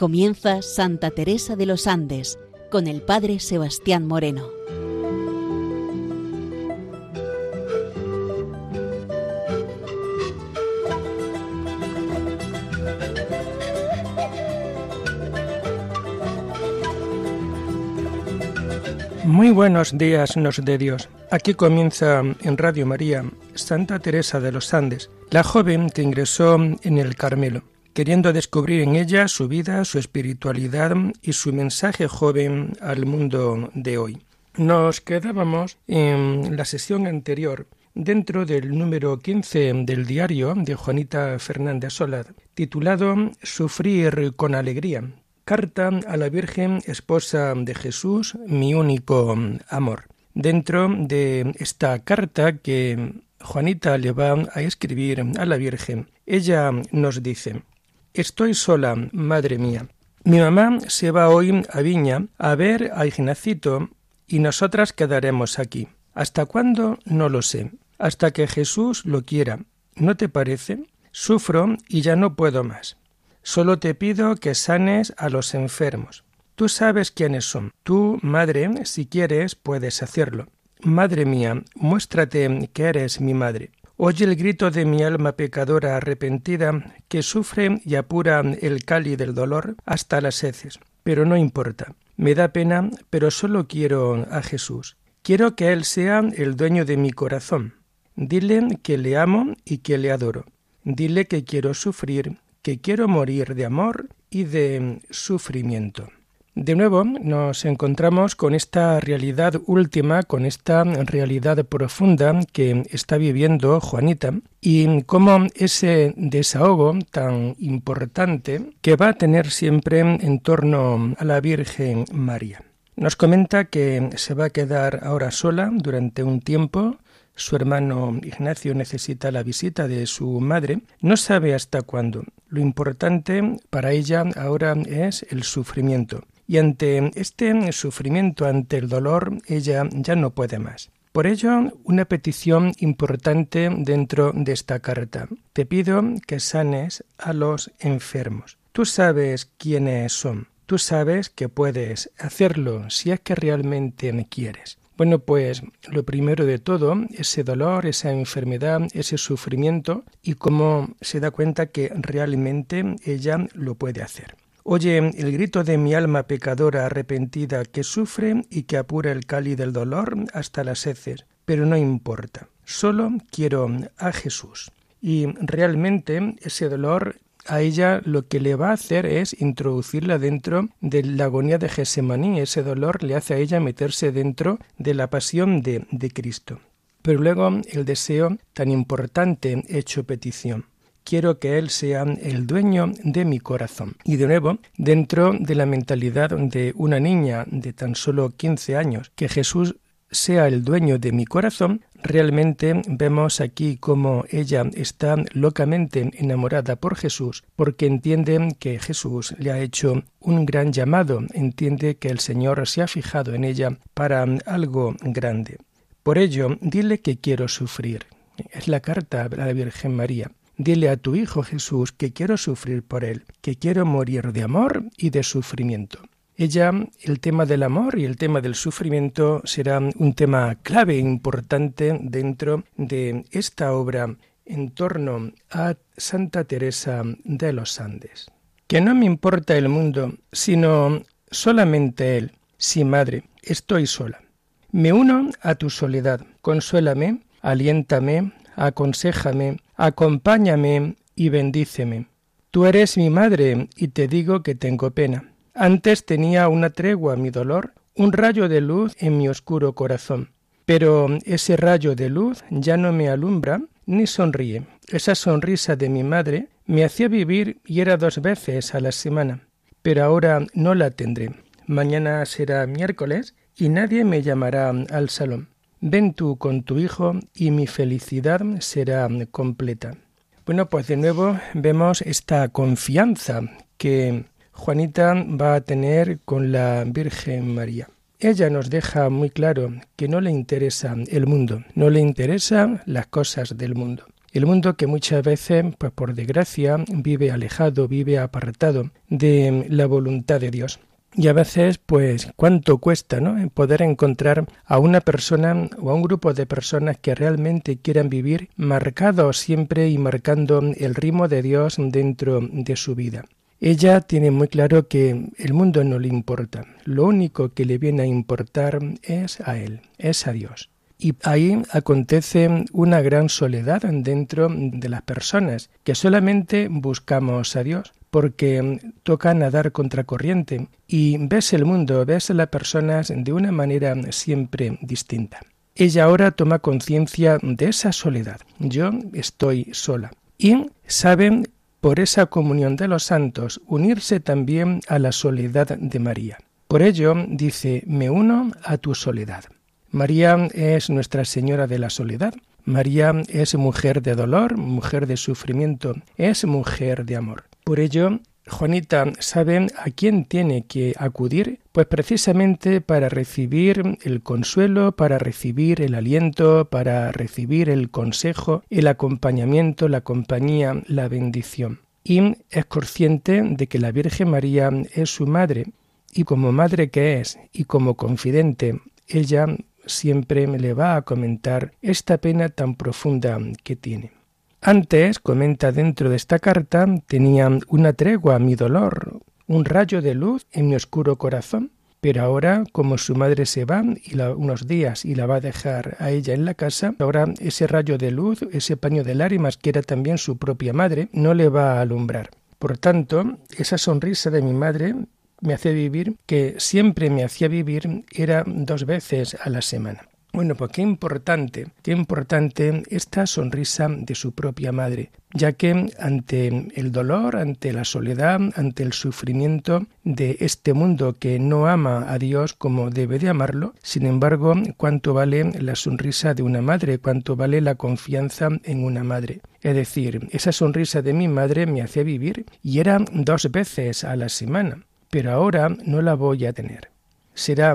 Comienza Santa Teresa de los Andes con el Padre Sebastián Moreno. Muy buenos días, nos de Dios. Aquí comienza en Radio María Santa Teresa de los Andes, la joven que ingresó en el Carmelo queriendo descubrir en ella su vida, su espiritualidad y su mensaje joven al mundo de hoy. Nos quedábamos en la sesión anterior dentro del número 15 del diario de Juanita Fernández Solad, titulado Sufrir con alegría. Carta a la Virgen Esposa de Jesús, mi único amor. Dentro de esta carta que Juanita le va a escribir a la Virgen, ella nos dice, Estoy sola, madre mía. Mi mamá se va hoy a Viña a ver a Ignacito y nosotras quedaremos aquí. ¿Hasta cuándo? No lo sé. Hasta que Jesús lo quiera. ¿No te parece? Sufro y ya no puedo más. Solo te pido que sanes a los enfermos. Tú sabes quiénes son. Tú, madre, si quieres, puedes hacerlo. Madre mía, muéstrate que eres mi madre. Oye el grito de mi alma pecadora arrepentida, que sufre y apura el cáliz del dolor hasta las heces. Pero no importa. Me da pena, pero solo quiero a Jesús. Quiero que Él sea el dueño de mi corazón. Dile que le amo y que le adoro. Dile que quiero sufrir, que quiero morir de amor y de sufrimiento. De nuevo nos encontramos con esta realidad última, con esta realidad profunda que está viviendo Juanita y cómo ese desahogo tan importante que va a tener siempre en torno a la Virgen María. Nos comenta que se va a quedar ahora sola durante un tiempo, su hermano Ignacio necesita la visita de su madre, no sabe hasta cuándo. Lo importante para ella ahora es el sufrimiento y ante este sufrimiento, ante el dolor, ella ya no puede más. Por ello, una petición importante dentro de esta carta. Te pido que sanes a los enfermos. Tú sabes quiénes son. Tú sabes que puedes hacerlo si es que realmente me quieres. Bueno, pues lo primero de todo, ese dolor, esa enfermedad, ese sufrimiento y cómo se da cuenta que realmente ella lo puede hacer. Oye el grito de mi alma pecadora arrepentida que sufre y que apura el cáliz del dolor hasta las heces, pero no importa. Solo quiero a Jesús. Y realmente ese dolor a ella lo que le va a hacer es introducirla dentro de la agonía de Gesemaní. Ese dolor le hace a ella meterse dentro de la pasión de, de Cristo. Pero luego el deseo tan importante hecho petición quiero que Él sea el dueño de mi corazón. Y de nuevo, dentro de la mentalidad de una niña de tan solo 15 años, que Jesús sea el dueño de mi corazón, realmente vemos aquí cómo ella está locamente enamorada por Jesús, porque entiende que Jesús le ha hecho un gran llamado, entiende que el Señor se ha fijado en ella para algo grande. Por ello, dile que quiero sufrir. Es la carta a la Virgen María. Dile a tu Hijo Jesús que quiero sufrir por Él, que quiero morir de amor y de sufrimiento. Ella, el tema del amor y el tema del sufrimiento será un tema clave e importante dentro de esta obra en torno a Santa Teresa de los Andes. Que no me importa el mundo, sino solamente Él. Sí, Madre, estoy sola. Me uno a tu soledad. Consuélame, aliéntame, aconséjame, acompáñame y bendíceme. Tú eres mi madre y te digo que tengo pena. Antes tenía una tregua mi dolor, un rayo de luz en mi oscuro corazón. Pero ese rayo de luz ya no me alumbra ni sonríe. Esa sonrisa de mi madre me hacía vivir y era dos veces a la semana. Pero ahora no la tendré. Mañana será miércoles y nadie me llamará al salón. Ven tú con tu hijo y mi felicidad será completa. Bueno, pues de nuevo vemos esta confianza que Juanita va a tener con la Virgen María. Ella nos deja muy claro que no le interesa el mundo, no le interesan las cosas del mundo. El mundo que muchas veces, pues por desgracia, vive alejado, vive apartado de la voluntad de Dios. Y a veces, pues, cuánto cuesta, ¿no? Poder encontrar a una persona o a un grupo de personas que realmente quieran vivir marcados siempre y marcando el ritmo de Dios dentro de su vida. Ella tiene muy claro que el mundo no le importa. Lo único que le viene a importar es a Él, es a Dios. Y ahí acontece una gran soledad dentro de las personas, que solamente buscamos a Dios porque toca nadar contracorriente y ves el mundo, ves a las personas de una manera siempre distinta. Ella ahora toma conciencia de esa soledad. Yo estoy sola. Y sabe, por esa comunión de los santos, unirse también a la soledad de María. Por ello dice, me uno a tu soledad. María es Nuestra Señora de la Soledad. María es mujer de dolor, mujer de sufrimiento, es mujer de amor. Por ello, Juanita sabe a quién tiene que acudir, pues precisamente para recibir el consuelo, para recibir el aliento, para recibir el consejo, el acompañamiento, la compañía, la bendición. Y es consciente de que la Virgen María es su madre, y como madre que es, y como confidente, ella siempre le va a comentar esta pena tan profunda que tiene. Antes, comenta dentro de esta carta, tenía una tregua a mi dolor, un rayo de luz en mi oscuro corazón, pero ahora, como su madre se va y unos días y la va a dejar a ella en la casa, ahora ese rayo de luz, ese paño de lágrimas que era también su propia madre, no le va a alumbrar. Por tanto, esa sonrisa de mi madre me hace vivir, que siempre me hacía vivir, era dos veces a la semana. Bueno, pues qué importante, qué importante esta sonrisa de su propia madre, ya que ante el dolor, ante la soledad, ante el sufrimiento de este mundo que no ama a Dios como debe de amarlo, sin embargo, cuánto vale la sonrisa de una madre, cuánto vale la confianza en una madre. Es decir, esa sonrisa de mi madre me hacía vivir y era dos veces a la semana, pero ahora no la voy a tener. Será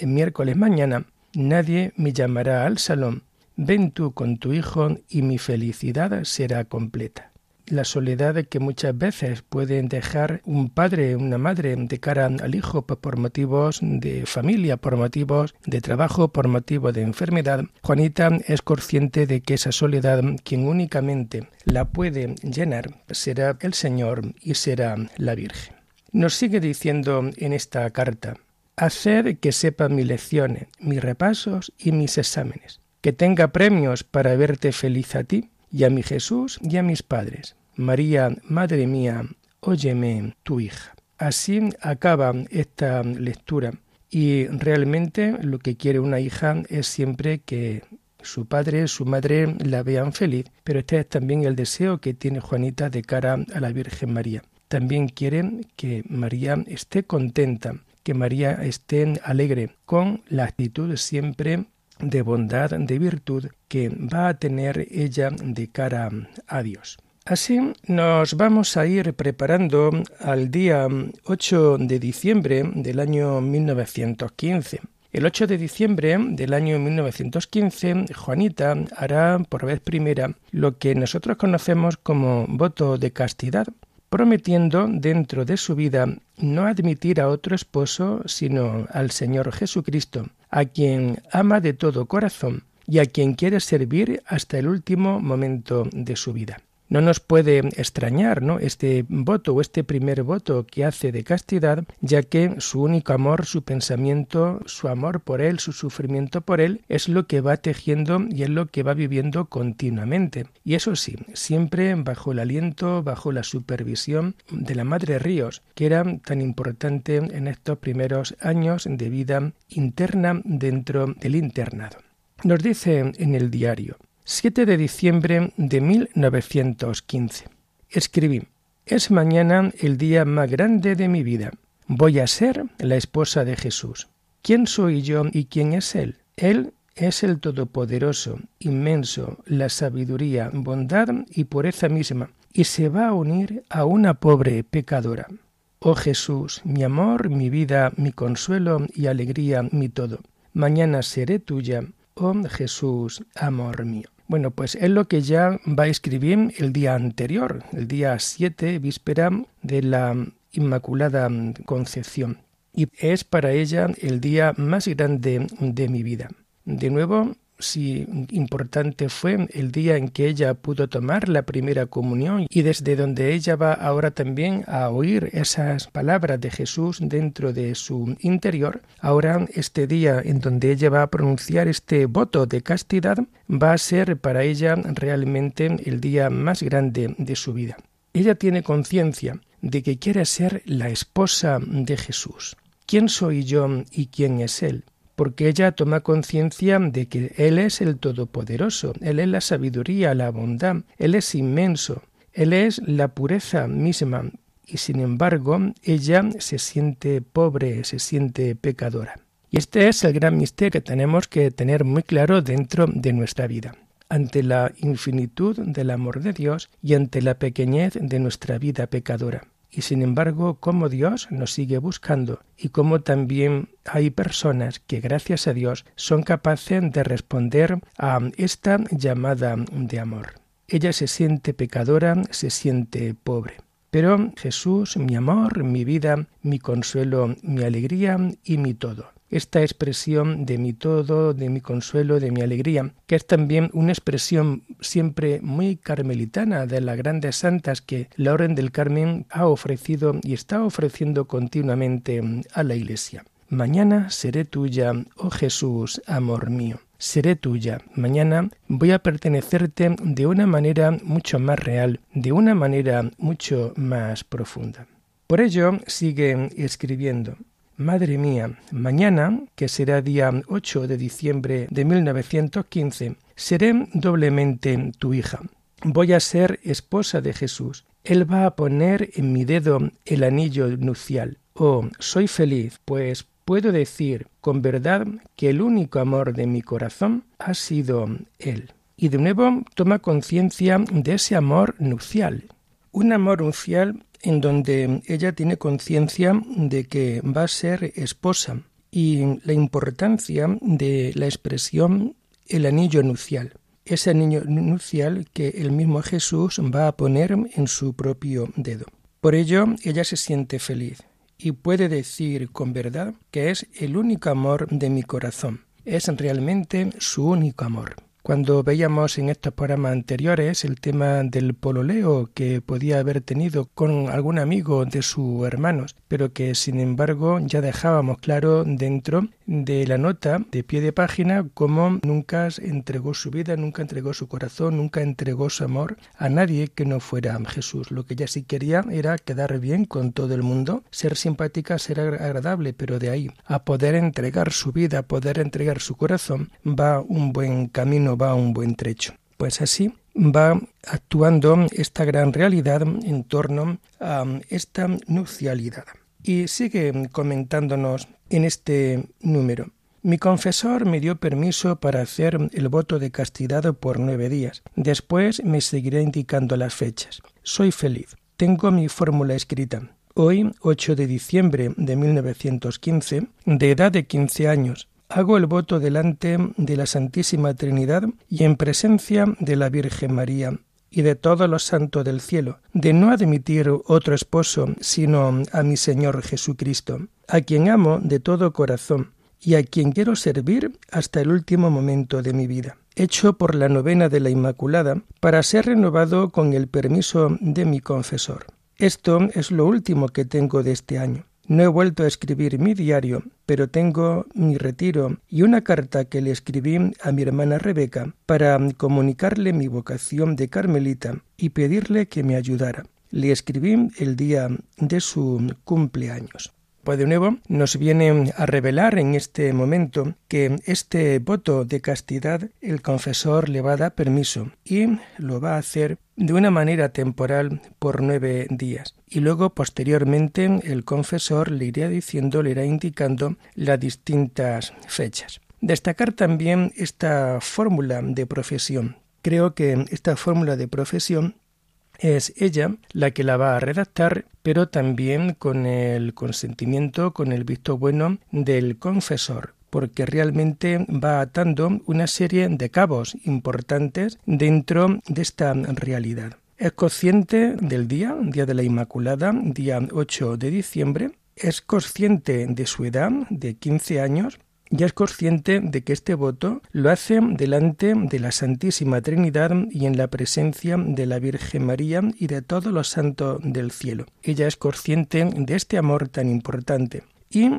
miércoles mañana Nadie me llamará al salón. Ven tú con tu hijo y mi felicidad será completa. La soledad que muchas veces pueden dejar un padre, una madre de cara al hijo por motivos de familia, por motivos de trabajo, por motivo de enfermedad, Juanita es consciente de que esa soledad quien únicamente la puede llenar será el Señor y será la Virgen. Nos sigue diciendo en esta carta, Hacer que sepa mis lecciones, mis repasos y mis exámenes, que tenga premios para verte feliz a ti y a mi Jesús y a mis padres. María, Madre mía, óyeme, tu hija. Así acaba esta lectura y realmente lo que quiere una hija es siempre que su padre, su madre la vean feliz, pero este es también el deseo que tiene Juanita de cara a la Virgen María. También quiere que María esté contenta que María esté alegre, con la actitud siempre de bondad, de virtud que va a tener ella de cara a Dios. Así nos vamos a ir preparando al día 8 de diciembre del año 1915. El 8 de diciembre del año 1915, Juanita hará por vez primera lo que nosotros conocemos como voto de castidad, prometiendo dentro de su vida no admitir a otro esposo sino al Señor Jesucristo, a quien ama de todo corazón y a quien quiere servir hasta el último momento de su vida. No nos puede extrañar ¿no? este voto o este primer voto que hace de castidad, ya que su único amor, su pensamiento, su amor por él, su sufrimiento por él, es lo que va tejiendo y es lo que va viviendo continuamente. Y eso sí, siempre bajo el aliento, bajo la supervisión de la Madre Ríos, que era tan importante en estos primeros años de vida interna dentro del internado. Nos dice en el diario, 7 de diciembre de 1915. Escribí, es mañana el día más grande de mi vida. Voy a ser la esposa de Jesús. ¿Quién soy yo y quién es Él? Él es el Todopoderoso, inmenso, la sabiduría, bondad y pureza misma, y se va a unir a una pobre pecadora. Oh Jesús, mi amor, mi vida, mi consuelo y alegría, mi todo. Mañana seré tuya, oh Jesús, amor mío. Bueno, pues es lo que ya va a escribir el día anterior, el día 7, víspera de la Inmaculada Concepción. Y es para ella el día más grande de mi vida. De nuevo, si importante fue el día en que ella pudo tomar la primera comunión y desde donde ella va ahora también a oír esas palabras de Jesús dentro de su interior, ahora este día en donde ella va a pronunciar este voto de castidad va a ser para ella realmente el día más grande de su vida. Ella tiene conciencia de que quiere ser la esposa de Jesús. ¿Quién soy yo y quién es Él? Porque ella toma conciencia de que Él es el Todopoderoso, Él es la sabiduría, la bondad, Él es inmenso, Él es la pureza misma, y sin embargo ella se siente pobre, se siente pecadora. Y este es el gran misterio que tenemos que tener muy claro dentro de nuestra vida ante la infinitud del amor de Dios y ante la pequeñez de nuestra vida pecadora y sin embargo cómo Dios nos sigue buscando y cómo también hay personas que gracias a Dios son capaces de responder a esta llamada de amor. Ella se siente pecadora, se siente pobre. Pero Jesús, mi amor, mi vida, mi consuelo, mi alegría y mi todo esta expresión de mi todo, de mi consuelo, de mi alegría, que es también una expresión siempre muy carmelitana de las grandes santas que la Orden del Carmen ha ofrecido y está ofreciendo continuamente a la Iglesia. Mañana seré tuya, oh Jesús, amor mío. Seré tuya. Mañana voy a pertenecerte de una manera mucho más real, de una manera mucho más profunda. Por ello sigue escribiendo. Madre mía, mañana, que será día 8 de diciembre de 1915, seré doblemente tu hija. Voy a ser esposa de Jesús. Él va a poner en mi dedo el anillo nupcial. Oh, soy feliz, pues puedo decir con verdad que el único amor de mi corazón ha sido Él. Y de nuevo toma conciencia de ese amor nupcial. Un amor nupcial en donde ella tiene conciencia de que va a ser esposa y la importancia de la expresión el anillo nupcial. Ese anillo nupcial que el mismo Jesús va a poner en su propio dedo. Por ello, ella se siente feliz y puede decir con verdad que es el único amor de mi corazón. Es realmente su único amor. Cuando veíamos en estos programas anteriores el tema del pololeo que podía haber tenido con algún amigo de sus hermanos, pero que sin embargo ya dejábamos claro dentro de la nota de pie de página cómo nunca entregó su vida, nunca entregó su corazón, nunca entregó su amor a nadie que no fuera Jesús. Lo que ella sí quería era quedar bien con todo el mundo, ser simpática, ser agradable, pero de ahí a poder entregar su vida, a poder entregar su corazón, va un buen camino, va un buen trecho. Pues así va actuando esta gran realidad en torno a esta nupcialidad. Y sigue comentándonos en este número. Mi confesor me dio permiso para hacer el voto de castidad por nueve días. Después me seguiré indicando las fechas. Soy feliz. Tengo mi fórmula escrita. Hoy, 8 de diciembre de 1915, de edad de 15 años, hago el voto delante de la Santísima Trinidad y en presencia de la Virgen María y de todos los santos del cielo, de no admitir otro esposo sino a mi Señor Jesucristo, a quien amo de todo corazón y a quien quiero servir hasta el último momento de mi vida, hecho por la novena de la Inmaculada, para ser renovado con el permiso de mi confesor. Esto es lo último que tengo de este año. No he vuelto a escribir mi diario, pero tengo mi retiro y una carta que le escribí a mi hermana Rebeca para comunicarle mi vocación de carmelita y pedirle que me ayudara. Le escribí el día de su cumpleaños. Pues de nuevo nos viene a revelar en este momento que este voto de castidad el confesor le va a dar permiso y lo va a hacer de una manera temporal por nueve días. Y luego posteriormente el confesor le irá diciendo, le irá indicando las distintas fechas. Destacar también esta fórmula de profesión. Creo que esta fórmula de profesión es ella la que la va a redactar, pero también con el consentimiento, con el visto bueno del confesor, porque realmente va atando una serie de cabos importantes dentro de esta realidad. Es consciente del día, día de la Inmaculada, día 8 de diciembre, es consciente de su edad, de 15 años, ya es consciente de que este voto lo hace delante de la Santísima Trinidad y en la presencia de la Virgen María y de todos los santos del cielo. Ella es consciente de este amor tan importante. Y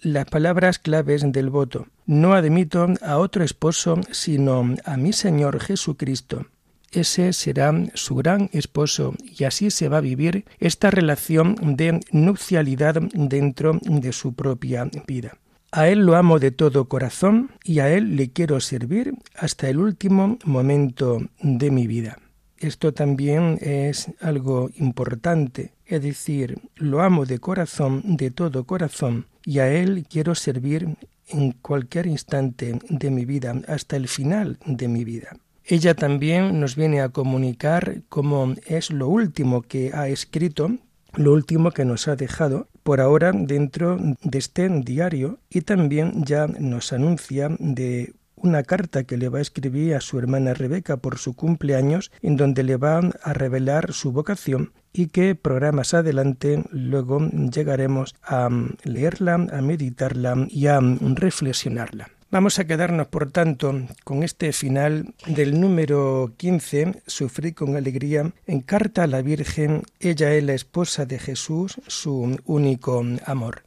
las palabras claves del voto. No admito a otro esposo sino a mi Señor Jesucristo. Ese será su gran esposo y así se va a vivir esta relación de nupcialidad dentro de su propia vida. A Él lo amo de todo corazón y a Él le quiero servir hasta el último momento de mi vida. Esto también es algo importante, es decir, lo amo de corazón, de todo corazón, y a Él quiero servir en cualquier instante de mi vida, hasta el final de mi vida. Ella también nos viene a comunicar cómo es lo último que ha escrito, lo último que nos ha dejado por ahora dentro de este diario y también ya nos anuncia de una carta que le va a escribir a su hermana Rebeca por su cumpleaños, en donde le va a revelar su vocación y que programas adelante luego llegaremos a leerla, a meditarla y a reflexionarla. Vamos a quedarnos, por tanto, con este final del número 15, Sufrí con alegría, en carta a la Virgen, ella es la esposa de Jesús, su único amor.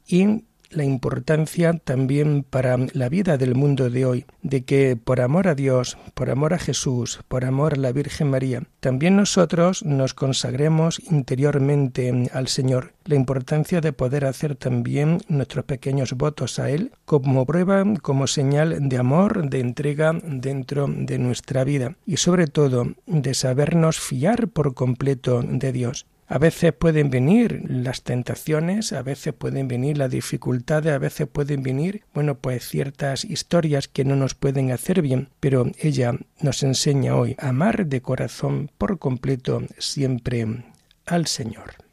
La importancia también para la vida del mundo de hoy, de que por amor a Dios, por amor a Jesús, por amor a la Virgen María, también nosotros nos consagremos interiormente al Señor. La importancia de poder hacer también nuestros pequeños votos a Él como prueba, como señal de amor, de entrega dentro de nuestra vida y sobre todo de sabernos fiar por completo de Dios. A veces pueden venir las tentaciones, a veces pueden venir las dificultades, a veces pueden venir, bueno, pues ciertas historias que no nos pueden hacer bien, pero ella nos enseña hoy a amar de corazón por completo siempre al Señor.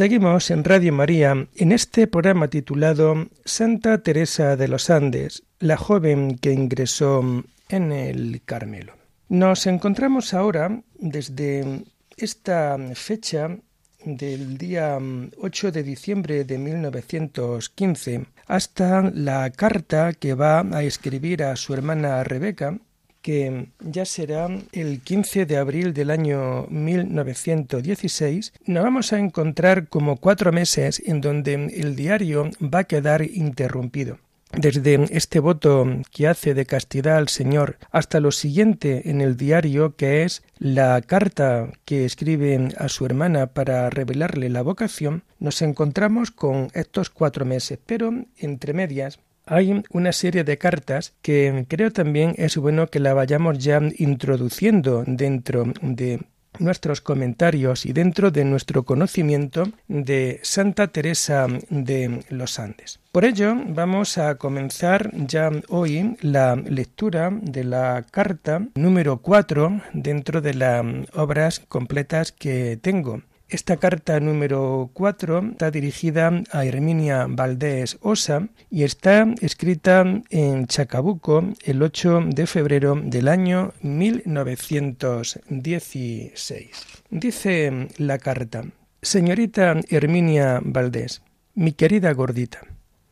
Seguimos en Radio María en este programa titulado Santa Teresa de los Andes, la joven que ingresó en el Carmelo. Nos encontramos ahora desde esta fecha del día 8 de diciembre de 1915 hasta la carta que va a escribir a su hermana Rebeca que ya será el 15 de abril del año 1916, nos vamos a encontrar como cuatro meses en donde el diario va a quedar interrumpido. Desde este voto que hace de castidad al Señor hasta lo siguiente en el diario, que es la carta que escribe a su hermana para revelarle la vocación, nos encontramos con estos cuatro meses, pero entre medias hay una serie de cartas que creo también es bueno que la vayamos ya introduciendo dentro de nuestros comentarios y dentro de nuestro conocimiento de Santa Teresa de los Andes. Por ello, vamos a comenzar ya hoy la lectura de la carta número 4 dentro de las obras completas que tengo. Esta carta número 4 está dirigida a Herminia Valdés Osa y está escrita en Chacabuco el 8 de febrero del año 1916. Dice la carta, Señorita Herminia Valdés, mi querida gordita,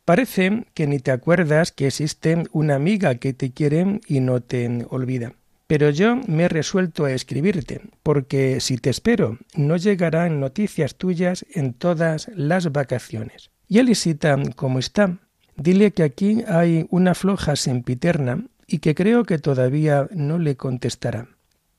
Parece que ni te acuerdas que existe una amiga que te quiere y no te olvida. Pero yo me he resuelto a escribirte, porque si te espero, no llegarán noticias tuyas en todas las vacaciones. Y Elisita, ¿cómo está? Dile que aquí hay una floja sempiterna y que creo que todavía no le contestará.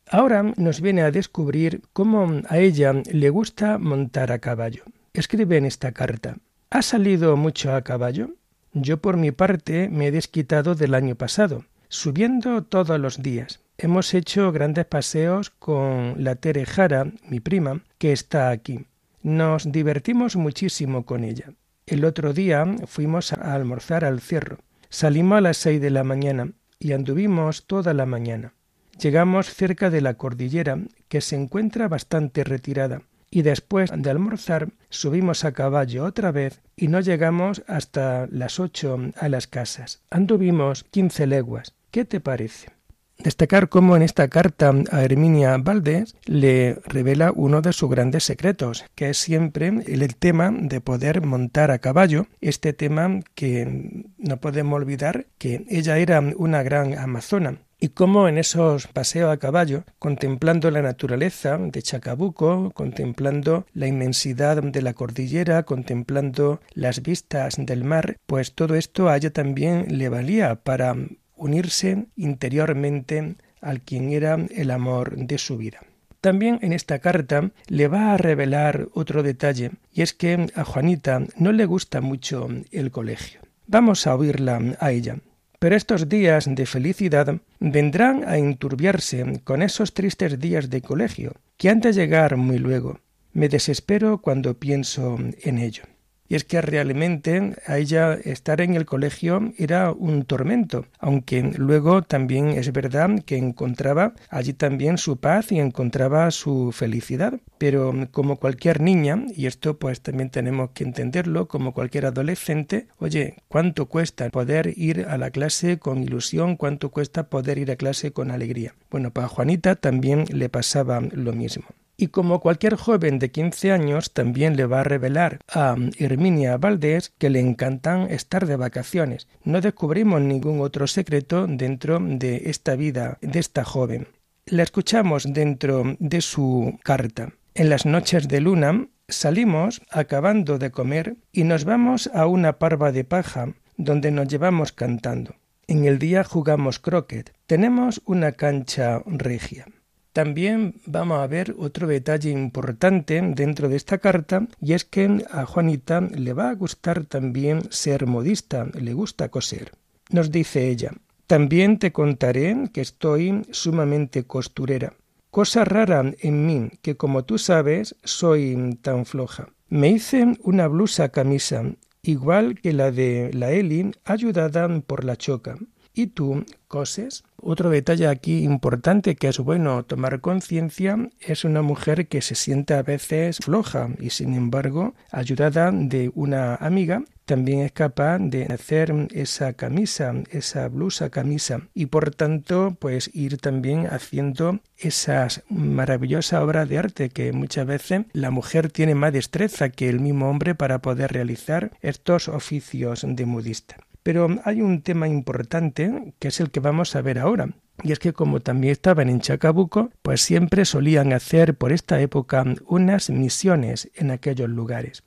Ahora nos viene a descubrir cómo a ella le gusta montar a caballo. Escribe en esta carta. ¿Ha salido mucho a caballo? Yo por mi parte me he desquitado del año pasado, subiendo todos los días. Hemos hecho grandes paseos con la Terejara, mi prima, que está aquí. Nos divertimos muchísimo con ella. El otro día fuimos a almorzar al cierro. Salimos a las seis de la mañana y anduvimos toda la mañana. Llegamos cerca de la cordillera, que se encuentra bastante retirada, y después de almorzar subimos a caballo otra vez y no llegamos hasta las ocho a las casas. Anduvimos quince leguas. ¿Qué te parece? Destacar cómo en esta carta a Herminia Valdés le revela uno de sus grandes secretos, que es siempre el tema de poder montar a caballo, este tema que no podemos olvidar que ella era una gran amazona, y cómo en esos paseos a caballo, contemplando la naturaleza de Chacabuco, contemplando la inmensidad de la cordillera, contemplando las vistas del mar, pues todo esto a ella también le valía para unirse interiormente al quien era el amor de su vida. También en esta carta le va a revelar otro detalle, y es que a Juanita no le gusta mucho el colegio. Vamos a oírla a ella. Pero estos días de felicidad vendrán a enturbiarse con esos tristes días de colegio, que han de llegar muy luego. Me desespero cuando pienso en ello. Y es que realmente a ella estar en el colegio era un tormento, aunque luego también es verdad que encontraba allí también su paz y encontraba su felicidad. Pero como cualquier niña, y esto pues también tenemos que entenderlo, como cualquier adolescente, oye, ¿cuánto cuesta poder ir a la clase con ilusión? ¿Cuánto cuesta poder ir a clase con alegría? Bueno, para Juanita también le pasaba lo mismo y como cualquier joven de 15 años también le va a revelar a Herminia Valdés que le encantan estar de vacaciones. No descubrimos ningún otro secreto dentro de esta vida de esta joven. La escuchamos dentro de su carta. En las noches de luna salimos acabando de comer y nos vamos a una parva de paja donde nos llevamos cantando. En el día jugamos croquet. Tenemos una cancha regia. También vamos a ver otro detalle importante dentro de esta carta y es que a Juanita le va a gustar también ser modista, le gusta coser. Nos dice ella, también te contaré que estoy sumamente costurera. Cosa rara en mí, que como tú sabes, soy tan floja. Me hice una blusa camisa, igual que la de la Eli, ayudada por la choca. ¿Y tú coses? Otro detalle aquí importante que es bueno tomar conciencia es una mujer que se siente a veces floja y sin embargo, ayudada de una amiga, también es capaz de hacer esa camisa, esa blusa camisa y por tanto pues ir también haciendo esas maravillosas obras de arte que muchas veces la mujer tiene más destreza que el mismo hombre para poder realizar estos oficios de modista. Pero hay un tema importante que es el que vamos a ver ahora. Y es que como también estaban en Chacabuco, pues siempre solían hacer por esta época unas misiones en aquellos lugares.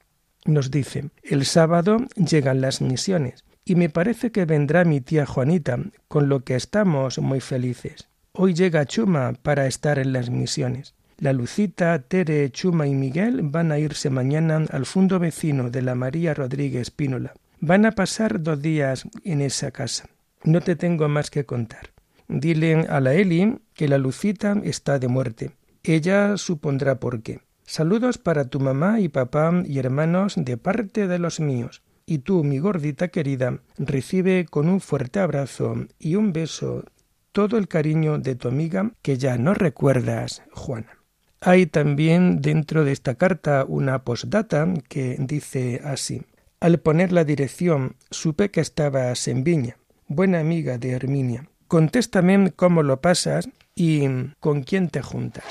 Nos dice, el sábado llegan las misiones y me parece que vendrá mi tía Juanita, con lo que estamos muy felices. Hoy llega Chuma para estar en las misiones. La Lucita, Tere, Chuma y Miguel van a irse mañana al fondo vecino de la María Rodríguez Pínola. Van a pasar dos días en esa casa. No te tengo más que contar. Dile a la Eli que la Lucita está de muerte. Ella supondrá por qué. Saludos para tu mamá y papá y hermanos de parte de los míos. Y tú, mi gordita querida, recibe con un fuerte abrazo y un beso todo el cariño de tu amiga que ya no recuerdas, Juana. Hay también dentro de esta carta una postdata que dice así al poner la dirección, supe que estabas en Viña, buena amiga de Herminia. Contéstame cómo lo pasas y con quién te juntas.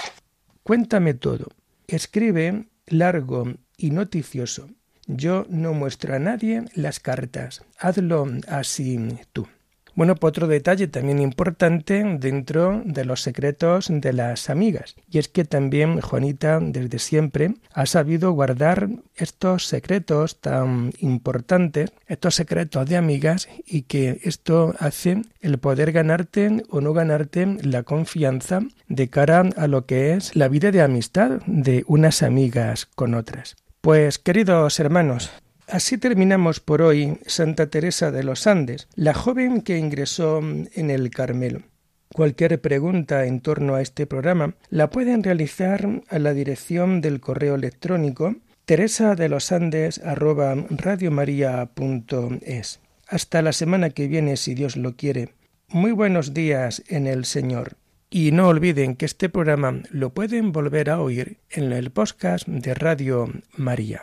Cuéntame todo. Escribe largo y noticioso. yo no muestro a nadie las cartas, hazlo así tú. Bueno, pues otro detalle también importante dentro de los secretos de las amigas, y es que también Juanita desde siempre ha sabido guardar estos secretos tan importantes, estos secretos de amigas, y que esto hace el poder ganarte o no ganarte la confianza de cara a lo que es la vida de amistad de unas amigas con otras. Pues queridos hermanos, Así terminamos por hoy Santa Teresa de los Andes, la joven que ingresó en el Carmelo. Cualquier pregunta en torno a este programa la pueden realizar a la dirección del correo electrónico teresa de los Andes Hasta la semana que viene, si Dios lo quiere. Muy buenos días en el Señor. Y no olviden que este programa lo pueden volver a oír en el podcast de Radio María.